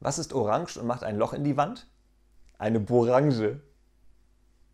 Was ist orange und macht ein Loch in die Wand? Eine Borange.